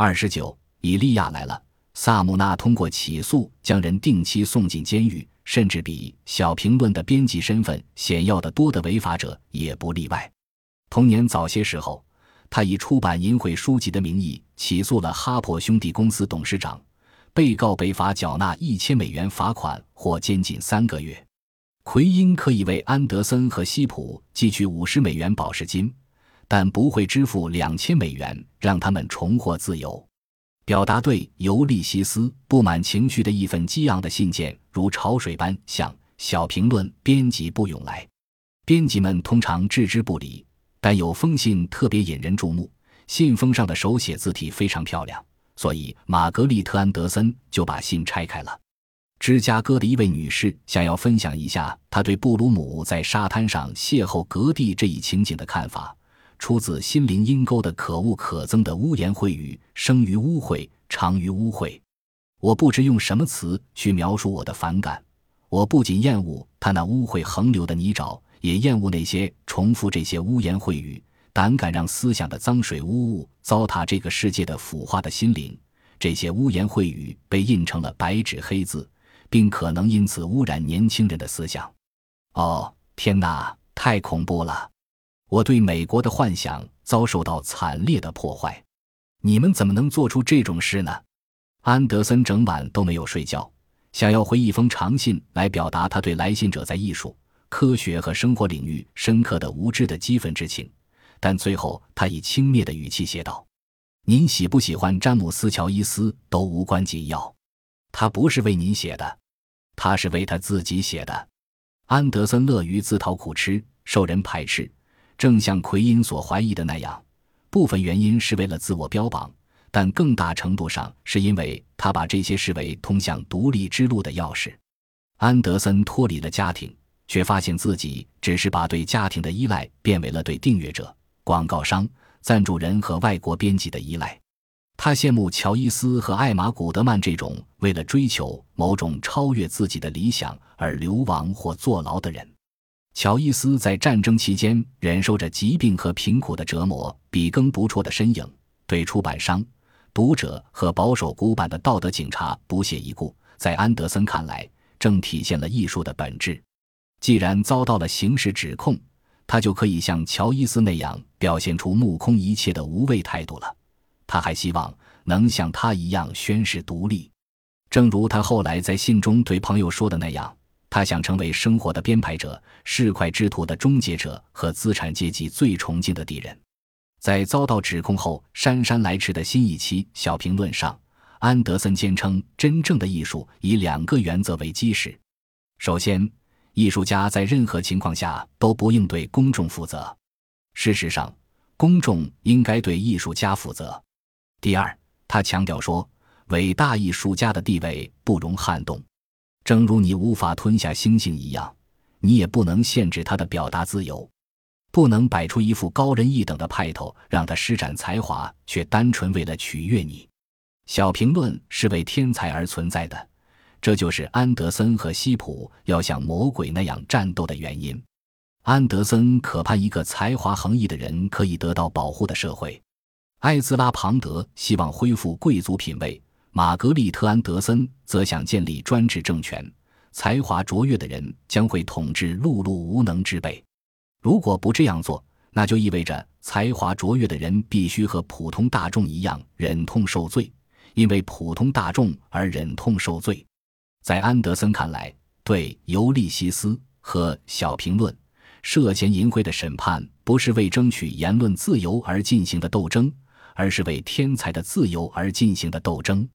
二十九，以利亚来了。萨姆纳通过起诉将人定期送进监狱，甚至比小评论的编辑身份显要得多的违法者也不例外。同年早些时候，他以出版淫秽书籍的名义起诉了哈珀兄弟公司董事长，被告被罚缴纳一千美元罚款或监禁三个月。奎因可以为安德森和西普寄去五十美元保释金，但不会支付两千美元让他们重获自由。表达对尤利西斯不满情绪的一份激昂的信件，如潮水般向小评论编辑部涌来。编辑们通常置之不理，但有封信特别引人注目。信封上的手写字体非常漂亮，所以玛格丽特·安德森就把信拆开了。芝加哥的一位女士想要分享一下她对布鲁姆在沙滩上邂逅格蒂这一情景的看法。出自心灵阴沟的可恶可憎的污言秽语，生于污秽，长于污秽。我不知用什么词去描述我的反感。我不仅厌恶他那污秽横流的泥沼，也厌恶那些重复这些污言秽语、胆敢让思想的脏水污物糟蹋这个世界的腐化的心灵。这些污言秽语被印成了白纸黑字，并可能因此污染年轻人的思想。哦，天哪，太恐怖了！我对美国的幻想遭受到惨烈的破坏，你们怎么能做出这种事呢？安德森整晚都没有睡觉，想要回一封长信来表达他对来信者在艺术、科学和生活领域深刻的无知的激愤之情，但最后他以轻蔑的语气写道：“您喜不喜欢詹姆斯·乔伊斯都无关紧要，他不是为您写的，他是为他自己写的。”安德森乐于自讨苦吃，受人排斥。正像奎因所怀疑的那样，部分原因是为了自我标榜，但更大程度上是因为他把这些视为通向独立之路的钥匙。安德森脱离了家庭，却发现自己只是把对家庭的依赖变为了对订阅者、广告商、赞助人和外国编辑的依赖。他羡慕乔伊斯和艾玛·古德曼这种为了追求某种超越自己的理想而流亡或坐牢的人。乔伊斯在战争期间忍受着疾病和贫苦的折磨，笔耕不辍的身影，对出版商、读者和保守古板的道德警察不屑一顾。在安德森看来，正体现了艺术的本质。既然遭到了刑事指控，他就可以像乔伊斯那样表现出目空一切的无畏态度了。他还希望能像他一样宣誓独立，正如他后来在信中对朋友说的那样。他想成为生活的编排者、市侩之徒的终结者和资产阶级最崇敬的敌人。在遭到指控后，姗姗来迟的新一期小评论上，安德森坚称，真正的艺术以两个原则为基石：首先，艺术家在任何情况下都不应对公众负责；事实上，公众应该对艺术家负责。第二，他强调说，伟大艺术家的地位不容撼动。正如你无法吞下星星一样，你也不能限制他的表达自由，不能摆出一副高人一等的派头，让他施展才华，却单纯为了取悦你。小评论是为天才而存在的，这就是安德森和西普要像魔鬼那样战斗的原因。安德森渴盼一个才华横溢的人可以得到保护的社会，艾兹拉·庞德希望恢复贵族品味。玛格丽特·安德森则想建立专制政权，才华卓越的人将会统治碌碌无能之辈。如果不这样做，那就意味着才华卓越的人必须和普通大众一样忍痛受罪，因为普通大众而忍痛受罪。在安德森看来，对《尤利西斯》和《小评论》涉嫌淫秽的审判，不是为争取言论自由而进行的斗争，而是为天才的自由而进行的斗争。